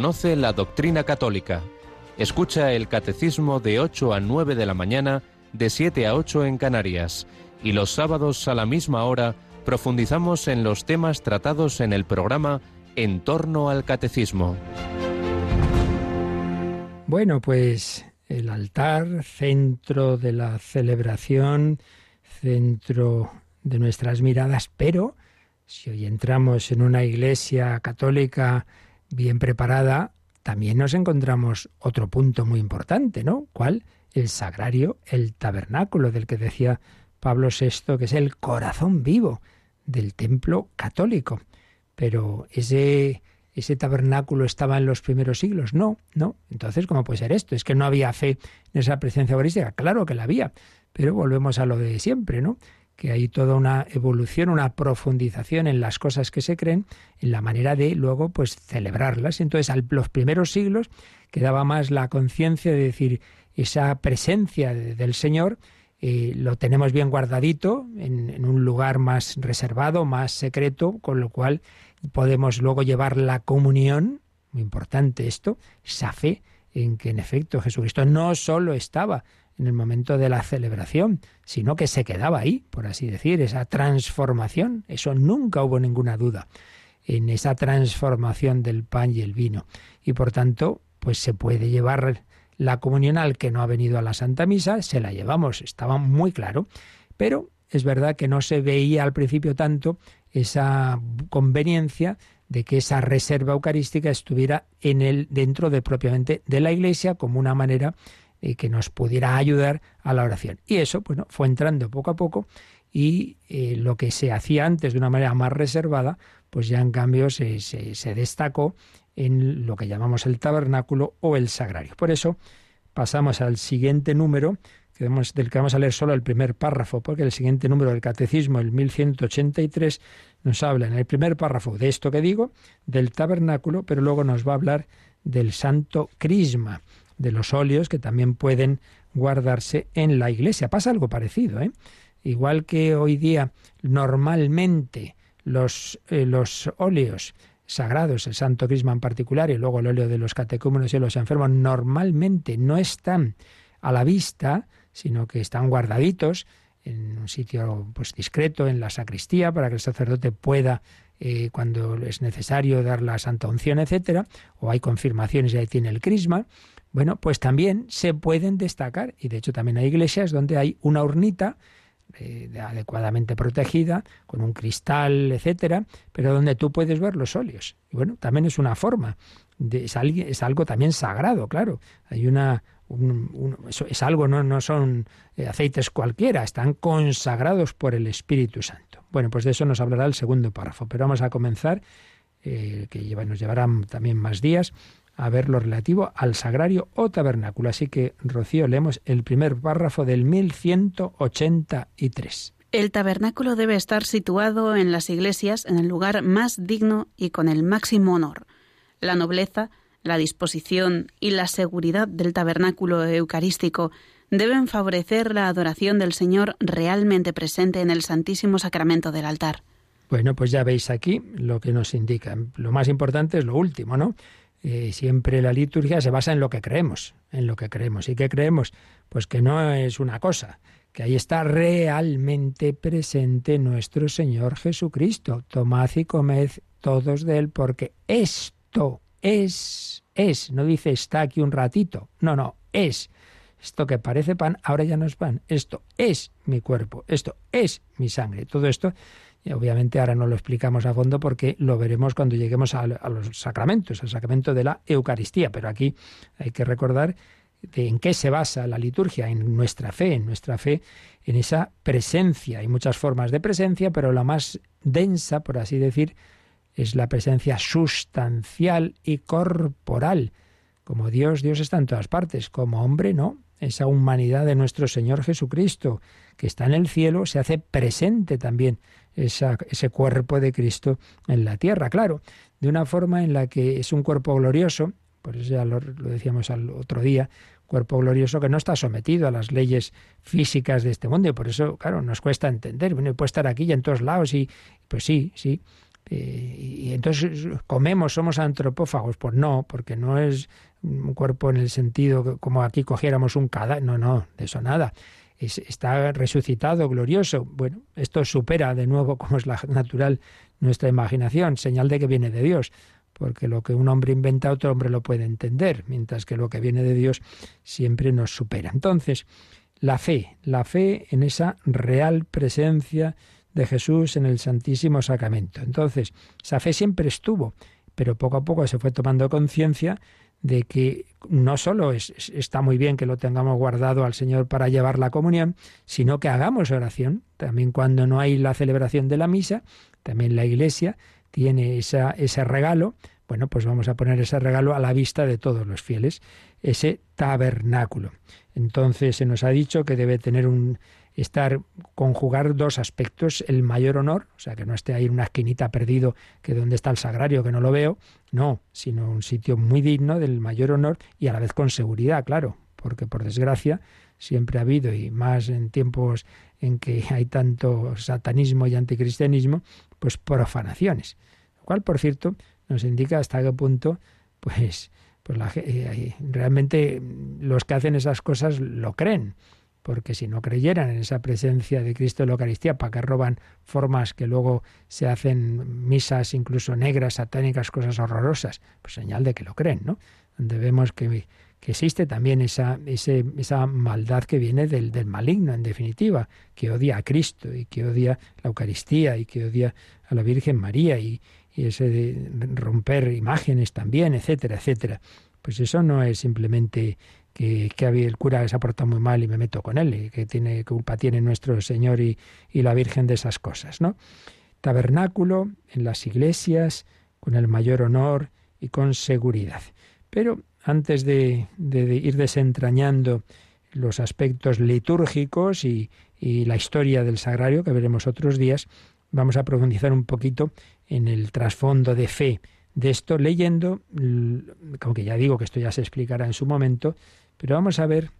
Conoce la doctrina católica. Escucha el catecismo de 8 a 9 de la mañana, de 7 a 8 en Canarias. Y los sábados a la misma hora profundizamos en los temas tratados en el programa En torno al catecismo. Bueno, pues el altar, centro de la celebración, centro de nuestras miradas, pero si hoy entramos en una iglesia católica bien preparada, también nos encontramos otro punto muy importante, ¿no? ¿Cuál? El sagrario, el tabernáculo del que decía Pablo VI, que es el corazón vivo del templo católico. Pero ese, ese tabernáculo estaba en los primeros siglos. No, no. Entonces, ¿cómo puede ser esto? Es que no había fe en esa presencia eucarística. Claro que la había, pero volvemos a lo de siempre, ¿no? Que hay toda una evolución, una profundización en las cosas que se creen, en la manera de luego pues celebrarlas. Entonces, a los primeros siglos quedaba más la conciencia de decir esa presencia del Señor eh, lo tenemos bien guardadito en, en, un lugar más reservado, más secreto, con lo cual podemos luego llevar la comunión, muy importante esto, esa fe en que en efecto Jesucristo no solo estaba en el momento de la celebración, sino que se quedaba ahí, por así decir, esa transformación. Eso nunca hubo ninguna duda en esa transformación del pan y el vino. Y por tanto, pues se puede llevar la comunión al que no ha venido a la Santa Misa, se la llevamos, estaba muy claro. Pero es verdad que no se veía al principio tanto esa conveniencia de que esa reserva eucarística estuviera en el dentro de propiamente de la Iglesia como una manera y que nos pudiera ayudar a la oración. Y eso, bueno, fue entrando poco a poco y eh, lo que se hacía antes de una manera más reservada, pues ya en cambio se, se, destacó en lo que llamamos el tabernáculo o el sagrario. Por eso pasamos al siguiente número, que del que vamos a leer solo el primer párrafo, porque el siguiente número del catecismo, el 1183, nos habla en el primer párrafo de esto que digo, del tabernáculo, pero luego nos va a hablar del santo crisma de los óleos que también pueden guardarse en la iglesia. Pasa algo parecido, ¿eh? Igual que hoy día normalmente los, eh, los óleos sagrados, el Santo Crisma en particular, y luego el óleo de los catecúmenos y los enfermos, normalmente no están a la vista, sino que están guardaditos en un sitio pues discreto, en la sacristía, para que el sacerdote pueda, eh, cuando es necesario, dar la santa unción, etcétera, o hay confirmaciones y ahí tiene el crisma. Bueno, pues también se pueden destacar, y de hecho también hay iglesias donde hay una urnita eh, adecuadamente protegida, con un cristal, etcétera, pero donde tú puedes ver los óleos. Y bueno, también es una forma, de, es, algo, también sagrado, claro. Hay una, es algo, no, no son eh, aceites cualquiera, están consagrados por el Espíritu Santo. Bueno, pues de eso nos hablará el segundo párrafo, pero vamos a comenzar, eh, que nos llevarán también más días, a ver lo relativo al sagrario o tabernáculo. Así que, Rocío, leemos el primer párrafo del 1183. El tabernáculo debe estar situado en las iglesias en el lugar más digno y con el máximo honor. La nobleza, la disposición y la seguridad del tabernáculo eucarístico deben favorecer la adoración del Señor realmente presente en el Santísimo Sacramento del altar. Bueno, pues ya veis aquí lo que nos indica. Lo más importante es lo último, ¿no? Eh, siempre la liturgia se basa en lo que creemos, en lo que creemos. ¿Y qué creemos? Pues que no es una cosa, que ahí está realmente presente nuestro Señor Jesucristo. Tomad y comed todos de él, porque esto es, es, no dice está aquí un ratito, no, no, es. Esto que parece pan, ahora ya no es pan. Esto es mi cuerpo, esto es mi sangre. Todo esto obviamente ahora no lo explicamos a fondo porque lo veremos cuando lleguemos a, los sacramentos, al sacramento de la Eucaristía. Pero aquí hay que recordar de en qué se basa la liturgia, en nuestra fe, en nuestra fe, en esa presencia. Hay muchas formas de presencia, pero la más densa, por así decir, es la presencia sustancial y corporal. Como Dios, Dios está en todas partes. Como hombre, no. Esa humanidad de nuestro Señor Jesucristo, que está en el cielo, se hace presente también ese cuerpo de Cristo en la tierra, claro, de una forma en la que es un cuerpo glorioso, por eso ya lo, decíamos al otro día, cuerpo glorioso que no está sometido a las leyes físicas de este mundo y por eso, claro, nos cuesta entender. Bueno, puede estar aquí y en todos lados y pues sí, sí. Eh, y entonces comemos, somos antropófagos. Pues no, porque no es un cuerpo en el sentido como aquí cogiéramos un cadáver. No, no, de eso nada. está resucitado, glorioso. Bueno, esto supera de nuevo, (laughs) como es la natural, nuestra imaginación, señal de que viene de Dios porque lo que un hombre inventa otro hombre lo puede entender, mientras que lo que viene de Dios siempre nos supera. Entonces, la fe, la fe en esa real presencia de Jesús en el Santísimo Sacramento. Entonces, esa fe siempre estuvo, pero poco a poco se fue tomando conciencia de que no solo está muy bien que lo tengamos guardado al Señor para llevar la comunión, sino que hagamos oración, también cuando no hay la celebración de la misa, también la Iglesia tiene esa, ese regalo, bueno, pues vamos a poner ese regalo a la vista de todos los fieles, ese tabernáculo. Entonces se nos ha dicho que debe tener un estar conjugar dos aspectos, el mayor honor, o sea, que no esté ahí en una esquinita perdido que donde está el sagrario que no lo veo, no, sino un sitio muy digno del mayor honor y a la vez con seguridad, claro, porque por desgracia siempre ha habido y más en tiempos en que hay tanto satanismo y anticristianismo, pues profanaciones. Lo cual, por cierto, nos indica hasta qué punto, pues, pues la, eh, realmente los que hacen esas cosas lo creen. Porque si no creyeran en esa presencia de Cristo en la Eucaristía, ¿para qué roban formas que luego se hacen misas incluso negras, satánicas, cosas horrorosas? Pues señal de que lo creen, ¿no? Donde vemos que que existe también esa, esa maldad que viene del, del, maligno, en definitiva, que odia a Cristo y que odia la Eucaristía y que odia a la Virgen María y, ese de romper imágenes también, etcétera, etcétera. Pues eso no es simplemente que, que el cura se ha portado muy mal y me meto con él, y que tiene culpa tiene nuestro Señor y, y la Virgen de esas cosas, ¿no? Tabernáculo en las iglesias, con el mayor honor y con seguridad. Pero antes de, ir desentrañando los aspectos litúrgicos y, la historia del sagrario, que veremos otros días, vamos a profundizar un poquito en el trasfondo de fe de esto, leyendo, aunque ya digo que esto ya se explicará en su momento, pero vamos a ver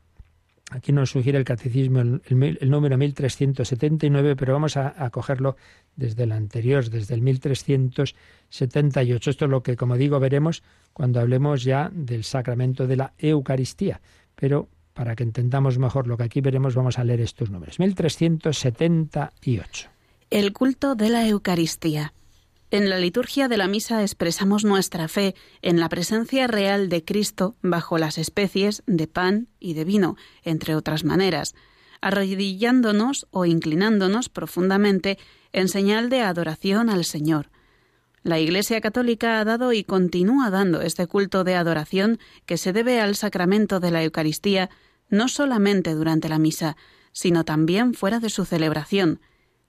Aquí nos sugiere el catecismo el, número 1379, pero vamos a, cogerlo desde el anterior, desde el 1378. Esto es lo que, como digo, veremos cuando hablemos ya del sacramento de la Eucaristía. Pero para que entendamos mejor lo que aquí veremos, vamos a leer estos números. 1378. El culto de la Eucaristía. En la liturgia de la misa expresamos nuestra fe en la presencia real de Cristo bajo las especies de pan y de vino, entre otras maneras, arrodillándonos o inclinándonos profundamente en señal de adoración al Señor. La Iglesia Católica ha dado y continúa dando este culto de adoración que se debe al sacramento de la Eucaristía no solamente durante la misa, sino también fuera de su celebración,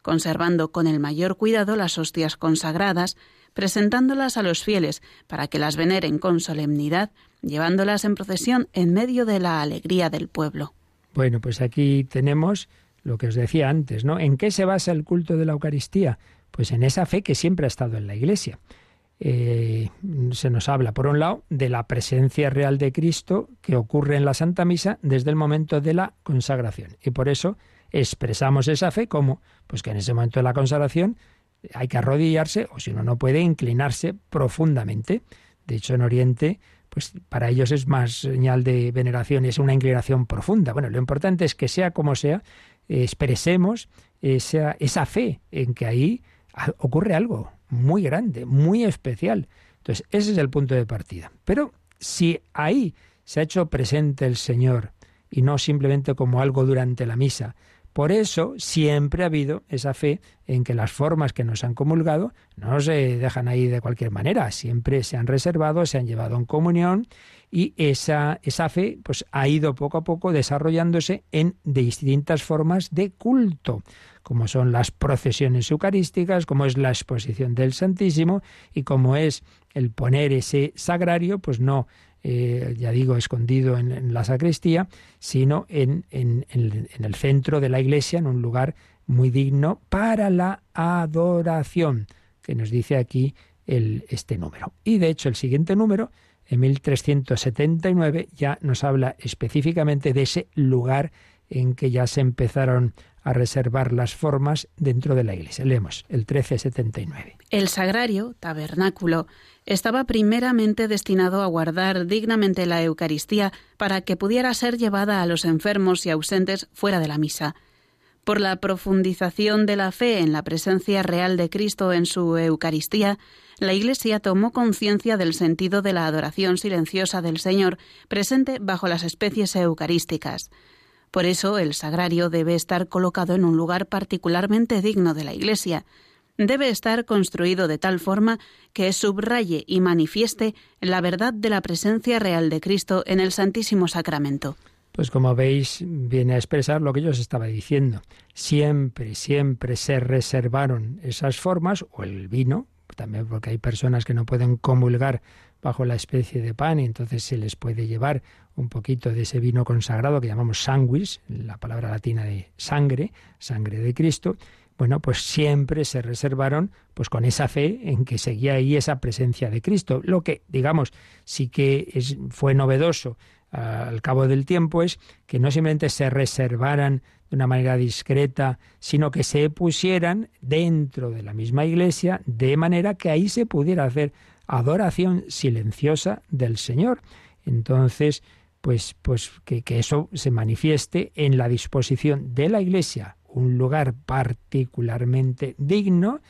conservando con el mayor cuidado las hostias consagradas, presentándolas a los fieles para que las veneren con solemnidad, llevándolas en procesión en medio de la alegría del pueblo. Bueno, pues aquí tenemos lo que os decía antes, ¿no? ¿En qué se basa el culto de la Eucaristía? Pues en esa fe que siempre ha estado en la Iglesia. Eh, se nos habla, por un lado, de la presencia real de Cristo que ocurre en la Santa Misa desde el momento de la consagración. Y por eso expresamos esa fe como pues que en ese momento de la consagración hay que arrodillarse o si uno no puede inclinarse profundamente. De hecho en Oriente pues para ellos es más señal de veneración y es una inclinación profunda. Bueno, lo importante es que sea como sea, expresemos esa, esa fe en que ahí ocurre algo muy grande, muy especial. Entonces, ese es el punto de partida. Pero si ahí se ha hecho presente el Señor y no simplemente como algo durante la misa, por eso siempre ha habido esa fe en que las formas que nos han comulgado no se dejan ahí de cualquier manera, siempre se han reservado, se han llevado en comunión y esa, esa fe pues, ha ido poco a poco desarrollándose en distintas formas de culto, como son las procesiones eucarísticas, como es la exposición del Santísimo y como es el poner ese sagrario, pues no eh, ya digo, escondido en, la sacristía, sino en, en, el centro de la iglesia, en un lugar muy digno para la adoración, que nos dice aquí el, este número. Y de hecho el siguiente número, en 1379, ya nos habla específicamente de ese lugar en que ya se empezaron a reservar las formas dentro de la iglesia. Leemos el 1379. El sagrario, tabernáculo, estaba primeramente destinado a guardar dignamente la Eucaristía para que pudiera ser llevada a los enfermos y ausentes fuera de la misa. Por la profundización de la fe en la presencia real de Cristo en su Eucaristía, la Iglesia tomó conciencia del sentido de la adoración silenciosa del Señor presente bajo las especies eucarísticas. Por eso el sagrario debe estar colocado en un lugar particularmente digno de la Iglesia. Debe estar construido de tal forma que subraye y manifieste la verdad de la presencia real de Cristo en el Santísimo Sacramento. Pues como veis, viene a expresar lo que yo os estaba diciendo. Siempre, siempre se reservaron esas formas, o el vino, también porque hay personas que no pueden comulgar bajo la especie de pan y entonces se les puede llevar un poquito de ese vino consagrado que llamamos sanguis, la palabra latina de sangre, sangre de Cristo. Bueno, pues siempre se reservaron pues con esa fe en que seguía ahí esa presencia de Cristo. Lo que, digamos, sí que fue novedoso al cabo del tiempo es que no simplemente se reservaran de una manera discreta, sino que se pusieran dentro de la misma iglesia de manera que ahí se pudiera hacer adoración silenciosa del Señor. Entonces, pues, pues que, eso se manifieste en la disposición de la iglesia, un lugar particularmente digno,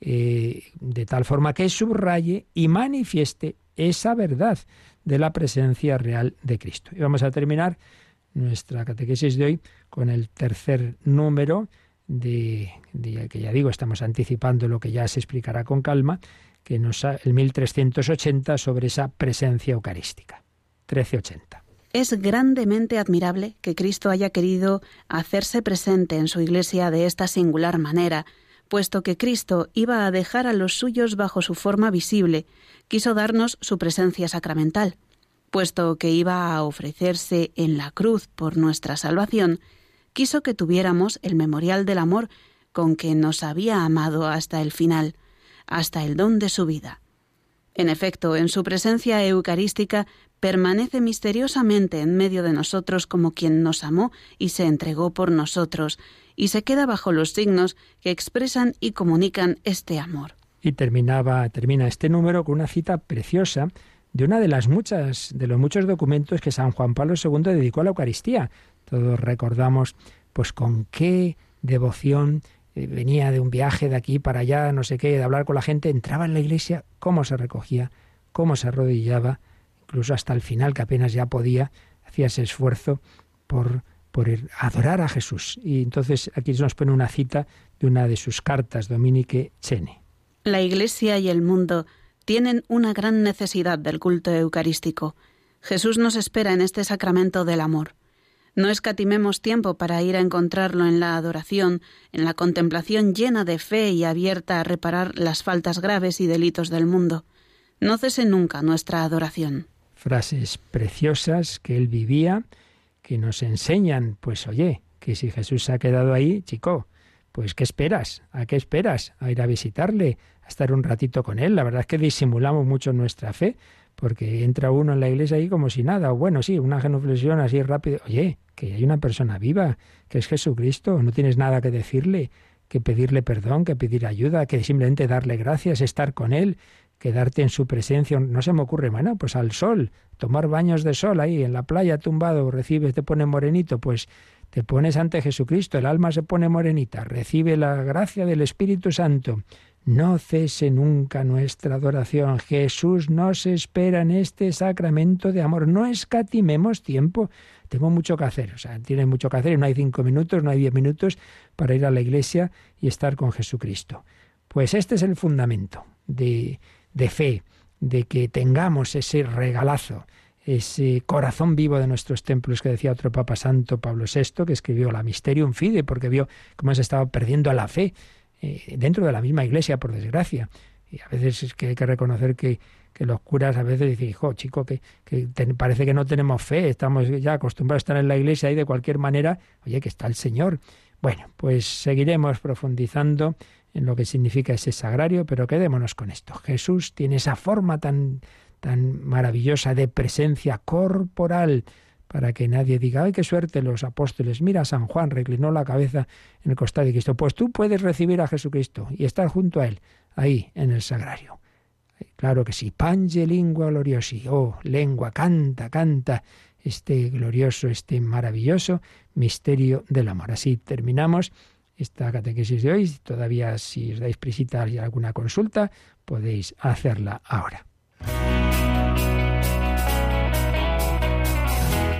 eh, de tal forma que subraye y manifieste esa verdad de la presencia real de Cristo. Y vamos a terminar nuestra catequesis de hoy con el tercer número de, que ya digo, estamos anticipando lo que ya se explicará con calma, que nos el 1380 sobre esa presencia eucarística. 1380. Es grandemente admirable que Cristo haya querido hacerse presente en su Iglesia de esta singular manera, puesto que Cristo iba a dejar a los suyos bajo su forma visible, quiso darnos su presencia sacramental. Puesto que iba a ofrecerse en la cruz por nuestra salvación, quiso que tuviéramos el memorial del amor con que nos había amado hasta el final hasta el don de su vida. En efecto, en su presencia eucarística permanece misteriosamente en medio de nosotros como quien nos amó y se entregó por nosotros, y se queda bajo los signos que expresan y comunican este amor. Y terminaba, termina este número con una cita preciosa de una de las muchas, de los muchos documentos que San Juan Pablo II dedicó a la Eucaristía. Todos recordamos, pues con qué devoción venía de un viaje de aquí para allá, no sé qué, de hablar con la gente, entraba en la iglesia, cómo se recogía, cómo se arrodillaba, incluso hasta el final, que apenas ya podía, hacía ese esfuerzo por, por adorar a Jesús. Y entonces aquí nos pone una cita de una de sus cartas, Dominique Chene. La Iglesia y el mundo tienen una gran necesidad del culto eucarístico. Jesús nos espera en este sacramento del amor. No escatimemos tiempo para ir a encontrarlo en la adoración, en la contemplación llena de fe y abierta a reparar las faltas graves y delitos del mundo. No cese nunca nuestra adoración. Frases preciosas que él vivía, que nos enseñan, pues oye, que si Jesús se ha quedado ahí, chico, pues ¿qué esperas? ¿A qué esperas? ¿A ir a visitarle? ¿A estar un ratito con él? La verdad es que disimulamos mucho nuestra fe, porque entra uno en la iglesia ahí como si nada, o bueno, sí, una genuflexión así rápido. Oye, que hay una persona viva, que es Jesucristo, no tienes nada que decirle, que pedirle perdón, que pedir ayuda, que simplemente darle gracias, estar con Él, quedarte en su presencia. No se me ocurre, bueno, pues al sol, tomar baños de sol ahí en la playa tumbado, recibes, te pone morenito, pues te pones ante Jesucristo, el alma se pone morenita, recibe la gracia del Espíritu Santo no cese nunca nuestra adoración. Jesús nos espera en este sacramento de amor. No escatimemos tiempo. Tengo mucho que hacer. O sea, tiene mucho que hacer no hay cinco minutos, no hay diez minutos para ir a la iglesia y estar con Jesucristo. Pues este es el fundamento de, de fe, de que tengamos ese regalazo, ese corazón vivo de nuestros templos que decía otro Papa Santo, Pablo VI, que escribió la Mysterium Fide, porque vio cómo se estaba perdiendo la fe eh, dentro de la misma iglesia, por desgracia. Y a veces es que hay que reconocer que, que los curas a veces dicen, hijo, chico, que, que parece que no tenemos fe, estamos ya acostumbrados a estar en la iglesia y de cualquier manera, oye, que está el Señor. Bueno, pues seguiremos profundizando en lo que significa ese sagrario, pero quedémonos con esto. Jesús tiene esa forma tan, tan maravillosa de presencia corporal para que nadie diga, ay, qué suerte los apóstoles, mira, San Juan reclinó la cabeza en el costado de Cristo. Pues tú puedes recibir a Jesucristo y estar junto a Él, ahí, en el sagrario. Claro que sí, pange lingua gloriosi, oh, lengua, canta, canta este glorioso, este maravilloso misterio del amor. Así terminamos esta catequesis de hoy. Todavía si os dais prisita y alguna consulta, podéis hacerla ahora.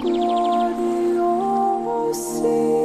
glória, oh, Senhor.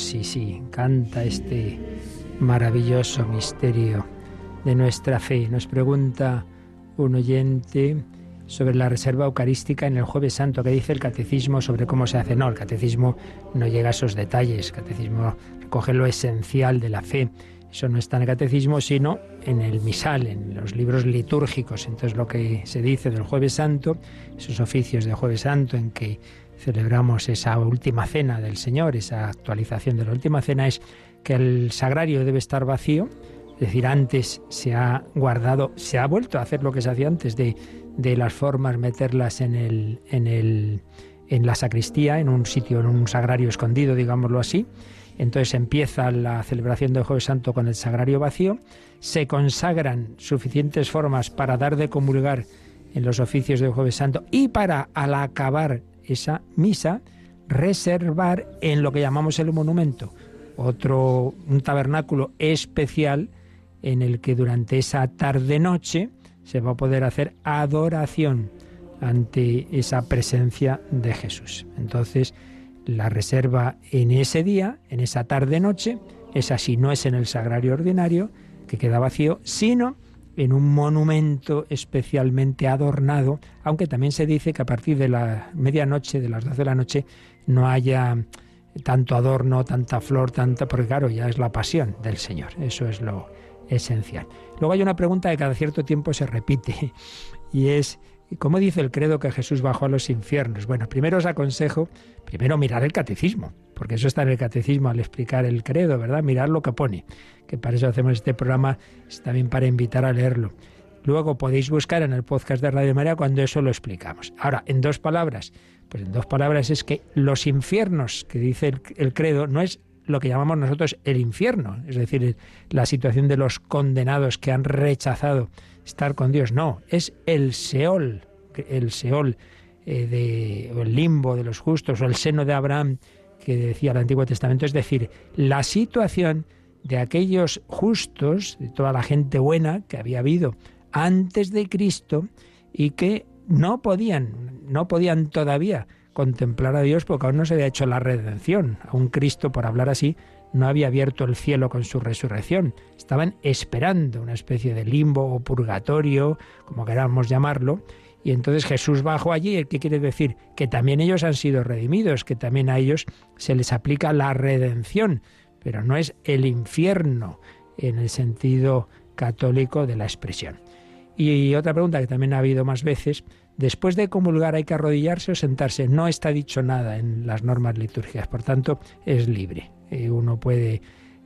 Sí, sí, canta este maravilloso misterio de nuestra fe. Nos pregunta un oyente sobre la reserva eucarística en el jueves santo, que dice el catecismo sobre cómo se hace. No, el catecismo no llega a esos detalles, el catecismo recoge lo esencial de la fe. Eso no está en el catecismo, sino en el misal, en los libros litúrgicos. Entonces lo que se dice del jueves santo, esos oficios de jueves santo en que celebramos esa última cena del Señor, esa actualización de la última cena, es que el sagrario debe estar vacío, es decir, antes se ha guardado, se ha vuelto a hacer lo que se hacía antes de, de las formas, meterlas en el, en el en la sacristía, en un sitio, en un sagrario escondido, digámoslo así. Entonces empieza la celebración del Jueves Santo con el sagrario vacío, se consagran suficientes formas para dar de comulgar en los oficios del Jueves Santo y para al acabar esa misa, reservar en lo que llamamos el monumento, otro un tabernáculo especial en el que durante esa tarde noche se va a poder hacer adoración ante esa presencia de Jesús. Entonces, la reserva en ese día, en esa tarde noche, es así, no es en el sagrario ordinario, que queda vacío, sino en un monumento especialmente adornado, aunque también se dice que a partir de la medianoche, de las 12 de la noche, no haya tanto adorno, tanta flor, tanta, porque claro, ya es la pasión del Señor, eso es lo esencial. Luego hay una pregunta que cada cierto tiempo se repite y es ¿Cómo dice el credo que Jesús bajó a los infiernos? Bueno, primero os aconsejo, primero mirar el catecismo, porque eso está en el catecismo al explicar el credo, ¿verdad? Mirar lo que pone, que para eso hacemos este programa, es también para invitar a leerlo. Luego podéis buscar en el podcast de Radio María cuando eso lo explicamos. Ahora, en dos palabras, pues en dos palabras es que los infiernos que dice el, credo no es lo que llamamos nosotros el infierno, es decir, la situación de los condenados que han rechazado estar con Dios, no, es el Seol, el Seol eh, de, o el limbo de los justos, o el seno de Abraham que decía el Antiguo Testamento, es decir, la situación de aquellos justos, de toda la gente buena que había habido antes de Cristo y que no podían, no podían todavía contemplar a Dios porque aún no se había hecho la redención. Aún Cristo, por hablar así, no había abierto el cielo con su resurrección. Estaban esperando una especie de limbo o purgatorio, como queramos llamarlo. Y entonces Jesús bajó allí, ¿qué quiere decir? Que también ellos han sido redimidos, que también a ellos se les aplica la redención, pero no es el infierno en el sentido católico de la expresión. Y otra pregunta que también ha habido más veces, después de comulgar hay que arrodillarse o sentarse. No está dicho nada en las normas litúrgicas, por tanto es libre. Eh, uno puede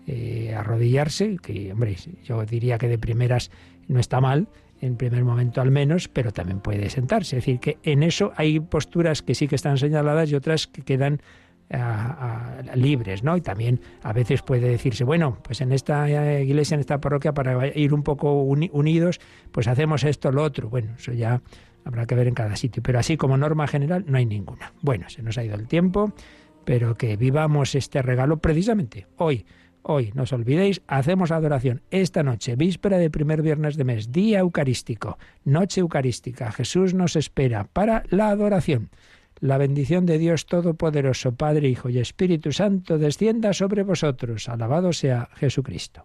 eh, arrodillarse, que hombre, yo diría que de primeras no está mal, en primer momento al menos, pero también puede sentarse. Es decir, que en eso hay posturas que sí que están señaladas y otras que quedan libres, ¿no? Y también a veces puede decirse, bueno, pues en esta eh, iglesia, en esta parroquia, para ir un poco unidos, pues hacemos esto, lo otro. Bueno, eso ya habrá que ver en cada sitio, pero así como norma general no hay ninguna. Bueno, se nos ha ido el tiempo, pero que vivamos este regalo precisamente hoy. Hoy, no os olvidéis, hacemos adoración esta noche, víspera de primer viernes de mes, día eucarístico, noche eucarística. Jesús nos espera para la adoración. La bendición de Dios Todopoderoso, Padre, Hijo y Espíritu Santo, descienda sobre vosotros. Alabado sea Jesucristo.